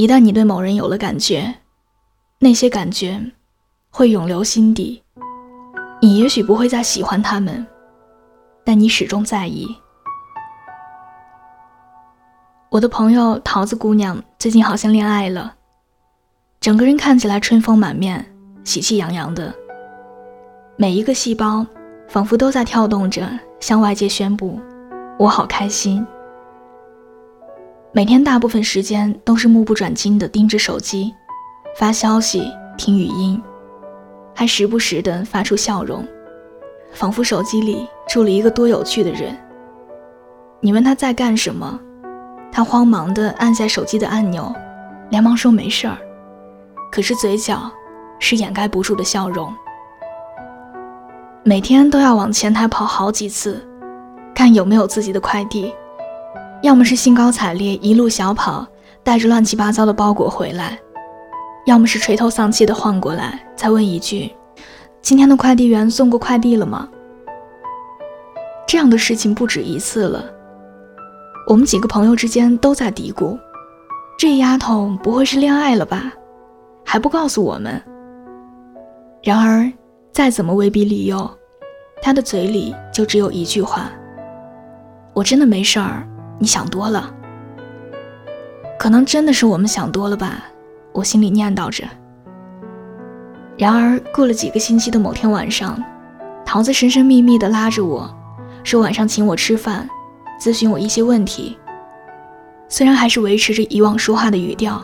一旦你对某人有了感觉，那些感觉会永留心底。你也许不会再喜欢他们，但你始终在意。我的朋友桃子姑娘最近好像恋爱了，整个人看起来春风满面、喜气洋洋的，每一个细胞仿佛都在跳动着，向外界宣布：“我好开心。”每天大部分时间都是目不转睛地盯着手机，发消息、听语音。还时不时地发出笑容，仿佛手机里住了一个多有趣的人。你问他在干什么，他慌忙地按下手机的按钮，连忙说没事儿，可是嘴角是掩盖不住的笑容。每天都要往前台跑好几次，看有没有自己的快递，要么是兴高采烈一路小跑，带着乱七八糟的包裹回来。要么是垂头丧气的晃过来，再问一句：“今天的快递员送过快递了吗？”这样的事情不止一次了。我们几个朋友之间都在嘀咕：“这丫头不会是恋爱了吧？还不告诉我们。”然而，再怎么威逼利诱，她的嘴里就只有一句话：“我真的没事儿，你想多了。”可能真的是我们想多了吧。我心里念叨着。然而，过了几个星期的某天晚上，桃子神神秘秘地拉着我说：“晚上请我吃饭，咨询我一些问题。”虽然还是维持着以往说话的语调，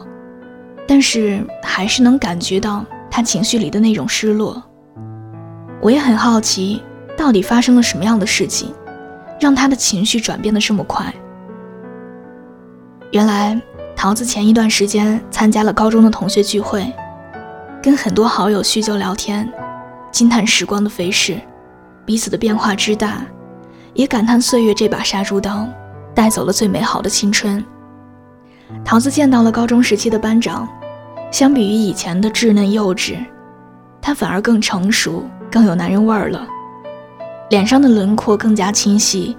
但是还是能感觉到他情绪里的那种失落。我也很好奇，到底发生了什么样的事情，让他的情绪转变的这么快？原来。桃子前一段时间参加了高中的同学聚会，跟很多好友叙旧聊天，惊叹时光的飞逝，彼此的变化之大，也感叹岁月这把杀猪刀带走了最美好的青春。桃子见到了高中时期的班长，相比于以前的稚嫩幼稚，他反而更成熟，更有男人味儿了，脸上的轮廓更加清晰，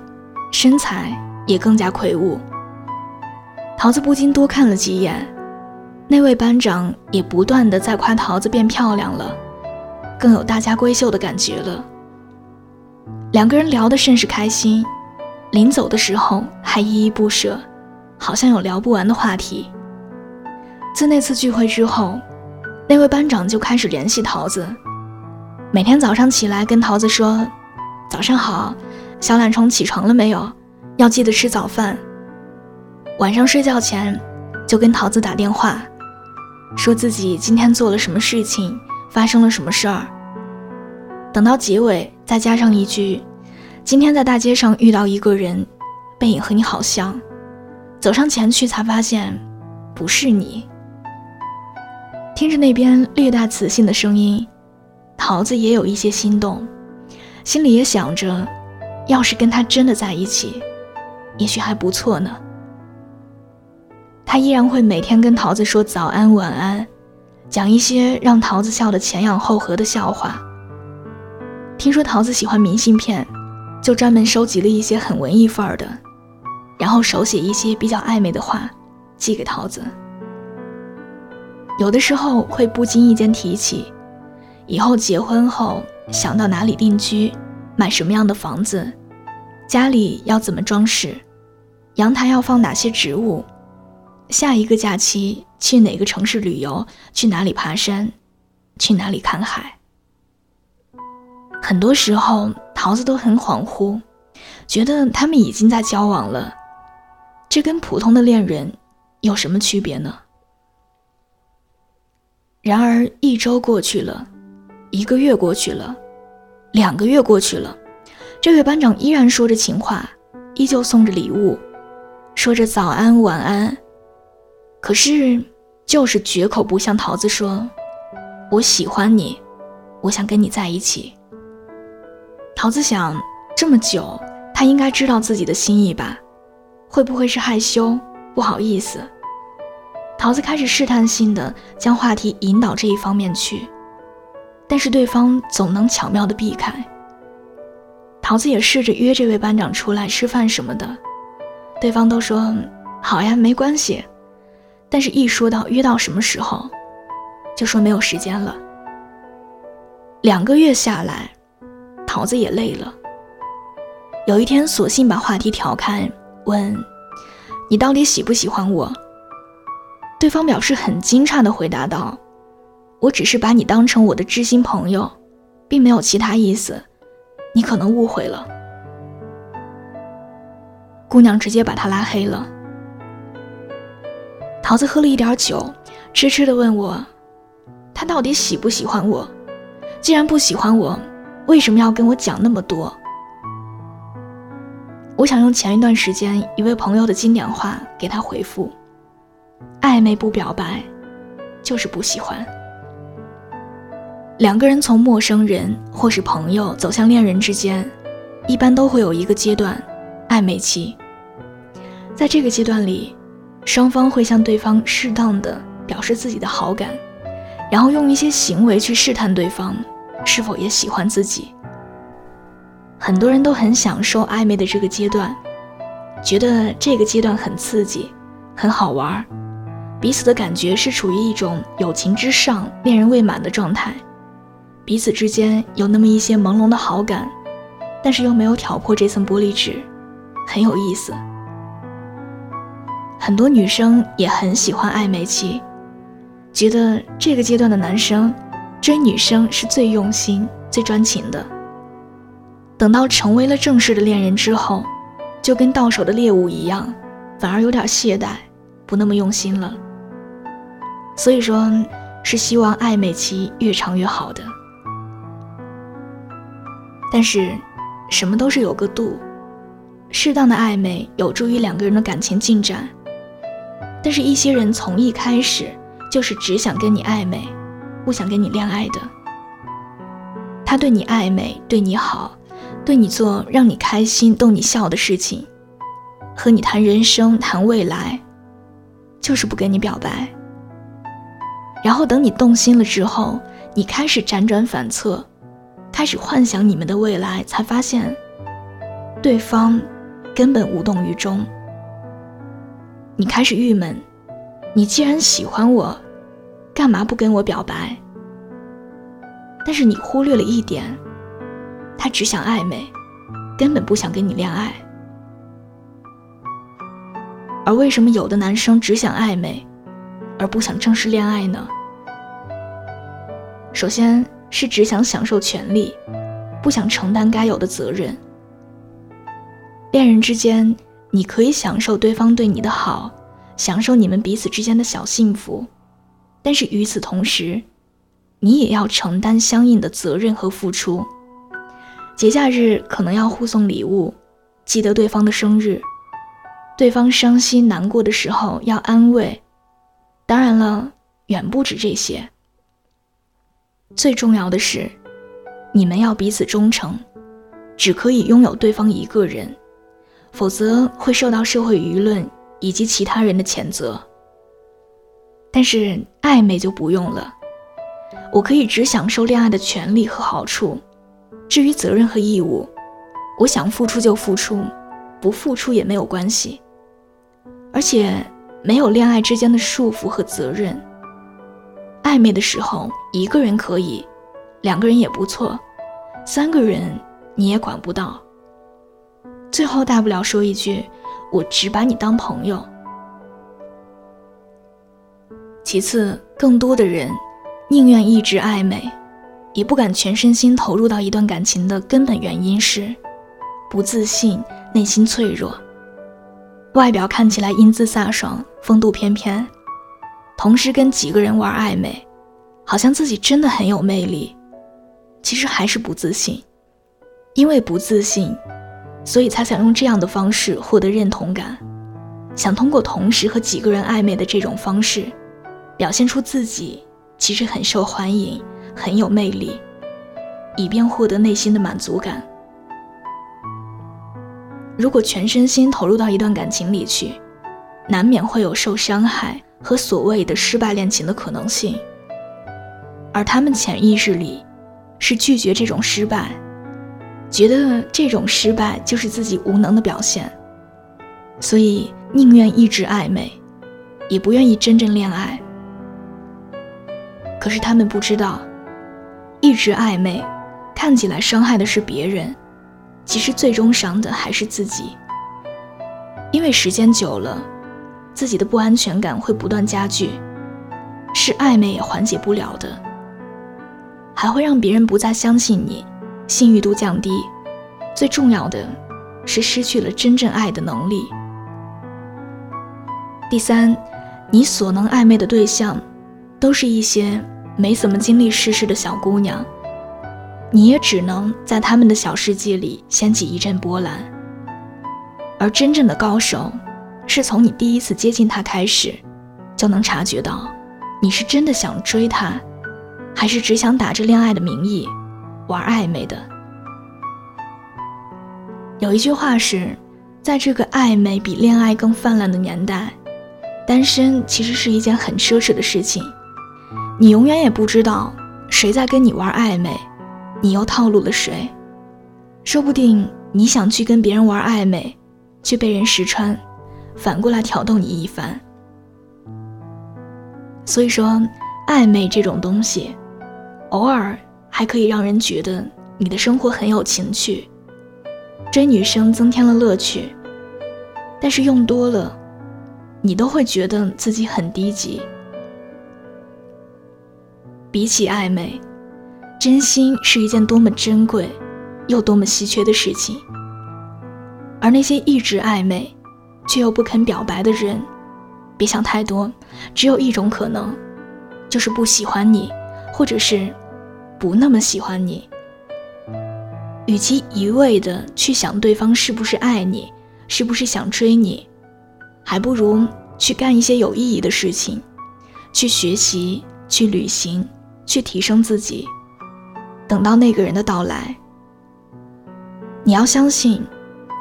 身材也更加魁梧。桃子不禁多看了几眼，那位班长也不断的在夸桃子变漂亮了，更有大家闺秀的感觉了。两个人聊得甚是开心，临走的时候还依依不舍，好像有聊不完的话题。自那次聚会之后，那位班长就开始联系桃子，每天早上起来跟桃子说：“早上好，小懒虫起床了没有？要记得吃早饭。”晚上睡觉前，就跟桃子打电话，说自己今天做了什么事情，发生了什么事儿。等到结尾，再加上一句：“今天在大街上遇到一个人，背影和你好像，走上前去才发现，不是你。”听着那边略带磁性的声音，桃子也有一些心动，心里也想着，要是跟他真的在一起，也许还不错呢。他依然会每天跟桃子说早安晚安，讲一些让桃子笑得前仰后合的笑话。听说桃子喜欢明信片，就专门收集了一些很文艺范儿的，然后手写一些比较暧昧的话，寄给桃子。有的时候会不经意间提起，以后结婚后想到哪里定居，买什么样的房子，家里要怎么装饰，阳台要放哪些植物。下一个假期去哪个城市旅游？去哪里爬山？去哪里看海？很多时候，桃子都很恍惚，觉得他们已经在交往了。这跟普通的恋人有什么区别呢？然而，一周过去了，一个月过去了，两个月过去了，这位班长依然说着情话，依旧送着礼物，说着早安晚安。可是，就是绝口不向桃子说：“我喜欢你，我想跟你在一起。”桃子想，这么久，他应该知道自己的心意吧？会不会是害羞、不好意思？桃子开始试探性的将话题引导这一方面去，但是对方总能巧妙的避开。桃子也试着约这位班长出来吃饭什么的，对方都说：“好呀，没关系。”但是一说到约到什么时候，就说没有时间了。两个月下来，桃子也累了。有一天，索性把话题调开，问：“你到底喜不喜欢我？”对方表示很惊诧地回答道：“我只是把你当成我的知心朋友，并没有其他意思，你可能误会了。”姑娘直接把他拉黑了。桃子喝了一点酒，痴痴地问我：“他到底喜不喜欢我？既然不喜欢我，为什么要跟我讲那么多？”我想用前一段时间一位朋友的经典话给他回复：“暧昧不表白，就是不喜欢。”两个人从陌生人或是朋友走向恋人之间，一般都会有一个阶段——暧昧期。在这个阶段里，双方会向对方适当的表示自己的好感，然后用一些行为去试探对方是否也喜欢自己。很多人都很享受暧昧的这个阶段，觉得这个阶段很刺激，很好玩，彼此的感觉是处于一种友情之上、恋人未满的状态，彼此之间有那么一些朦胧的好感，但是又没有挑破这层玻璃纸，很有意思。很多女生也很喜欢暧昧期，觉得这个阶段的男生追女生是最用心、最专情的。等到成为了正式的恋人之后，就跟到手的猎物一样，反而有点懈怠，不那么用心了。所以说，是希望暧昧期越长越好的。但是，什么都是有个度，适当的暧昧有助于两个人的感情进展。但是，一些人从一开始就是只想跟你暧昧，不想跟你恋爱的。他对你暧昧，对你好，对你做让你开心、逗你笑的事情，和你谈人生、谈未来，就是不跟你表白。然后等你动心了之后，你开始辗转反侧，开始幻想你们的未来，才发现，对方根本无动于衷。你开始郁闷，你既然喜欢我，干嘛不跟我表白？但是你忽略了一点，他只想暧昧，根本不想跟你恋爱。而为什么有的男生只想暧昧，而不想正式恋爱呢？首先是只想享受权利，不想承担该有的责任。恋人之间。你可以享受对方对你的好，享受你们彼此之间的小幸福，但是与此同时，你也要承担相应的责任和付出。节假日可能要互送礼物，记得对方的生日，对方伤心难过的时候要安慰。当然了，远不止这些。最重要的是，你们要彼此忠诚，只可以拥有对方一个人。否则会受到社会舆论以及其他人的谴责。但是暧昧就不用了，我可以只享受恋爱的权利和好处，至于责任和义务，我想付出就付出，不付出也没有关系。而且没有恋爱之间的束缚和责任。暧昧的时候一个人可以，两个人也不错，三个人你也管不到。最后大不了说一句：“我只把你当朋友。”其次，更多的人宁愿一直暧昧，也不敢全身心投入到一段感情的根本原因是不自信，内心脆弱。外表看起来英姿飒爽、风度翩翩，同时跟几个人玩暧昧，好像自己真的很有魅力，其实还是不自信，因为不自信。所以才想用这样的方式获得认同感，想通过同时和几个人暧昧的这种方式，表现出自己其实很受欢迎、很有魅力，以便获得内心的满足感。如果全身心投入到一段感情里去，难免会有受伤害和所谓的失败恋情的可能性，而他们潜意识里是拒绝这种失败。觉得这种失败就是自己无能的表现，所以宁愿一直暧昧，也不愿意真正恋爱。可是他们不知道，一直暧昧，看起来伤害的是别人，其实最终伤的还是自己。因为时间久了，自己的不安全感会不断加剧，是暧昧也缓解不了的，还会让别人不再相信你，信誉度降低，最重要的是失去了真正爱的能力。第三，你所能暧昧的对象，都是一些没怎么经历世事的小姑娘，你也只能在他们的小世界里掀起一阵波澜。而真正的高手，是从你第一次接近他开始，就能察觉到，你是真的想追他，还是只想打着恋爱的名义玩暧昧的。有一句话是，在这个暧昧比恋爱更泛滥的年代，单身其实是一件很奢侈的事情。你永远也不知道谁在跟你玩暧昧，你又套路了谁。说不定你想去跟别人玩暧昧。却被人识穿，反过来挑逗你一番。所以说，暧昧这种东西，偶尔还可以让人觉得你的生活很有情趣，追女生增添了乐趣。但是用多了，你都会觉得自己很低级。比起暧昧，真心是一件多么珍贵，又多么稀缺的事情。而那些一直暧昧，却又不肯表白的人，别想太多，只有一种可能，就是不喜欢你，或者是不那么喜欢你。与其一味的去想对方是不是爱你，是不是想追你，还不如去干一些有意义的事情，去学习，去旅行，去提升自己。等到那个人的到来，你要相信。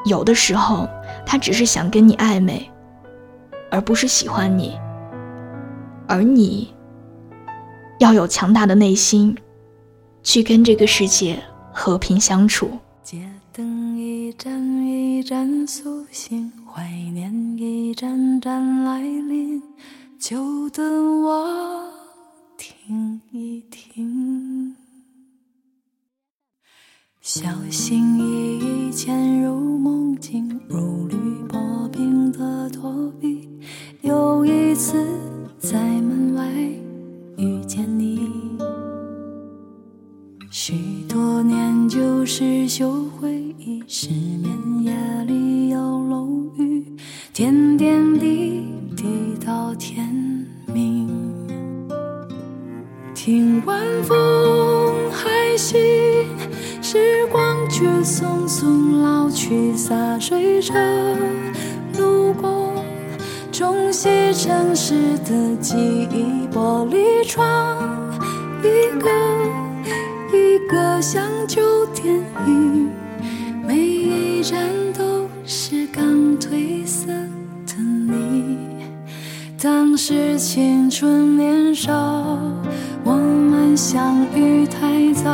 有的时候，他只是想跟你暧昧，而不是喜欢你。而你要有强大的内心，去跟这个世界和平相处。街灯一盏一盏苏醒，怀念一盏盏来临，就等我听一听。小心翼翼潜入梦境，如履薄冰的躲避。又一次在门外遇见你，许多年旧事旧回忆，失眠夜里有楼雨，点点滴滴到天明。听晚风还行。时光却匆匆老去，洒水车路过，冲洗城市的记忆。玻璃窗，一个个像旧电影，每一站都是刚褪色的你。当时青春年少，我们相遇太早。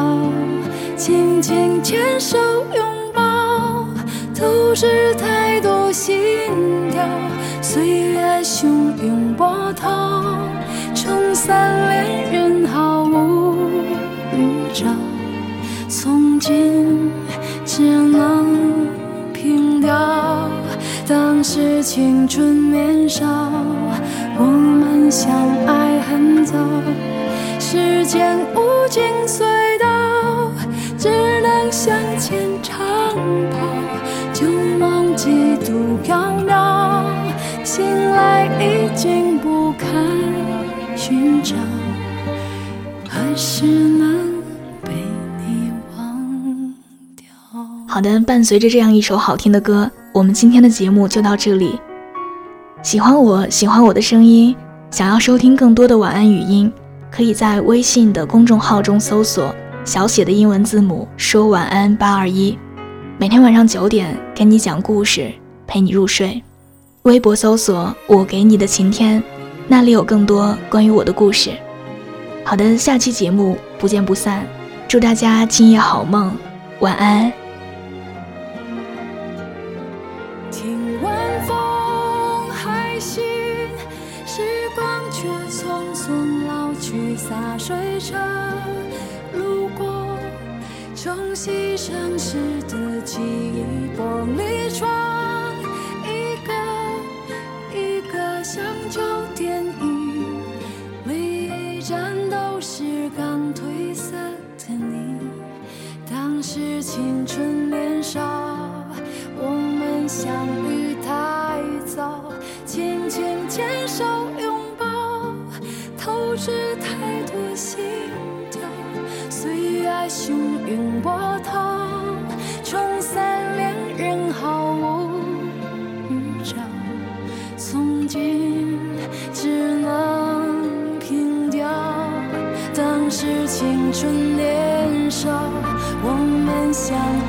轻轻牵手拥抱，都是太多心跳。岁月汹涌波涛，冲散恋人心只能凭吊，当时青春年少，我们相爱很早。时间无尽隧道。只能向前长跑，旧梦几度飘渺，醒来已经不堪寻找，何时能好的，伴随着这样一首好听的歌，我们今天的节目就到这里。喜欢我喜欢我的声音，想要收听更多的晚安语音，可以在微信的公众号中搜索。小写的英文字母说晚安八二一，每天晚上九点给你讲故事，陪你入睡。微博搜索我给你的晴天，那里有更多关于我的故事。好的，下期节目不见不散，祝大家今夜好梦，晚安。听晚风还行，时光却匆匆老去，洒水车路过，冲洗城市的记忆玻璃窗。想。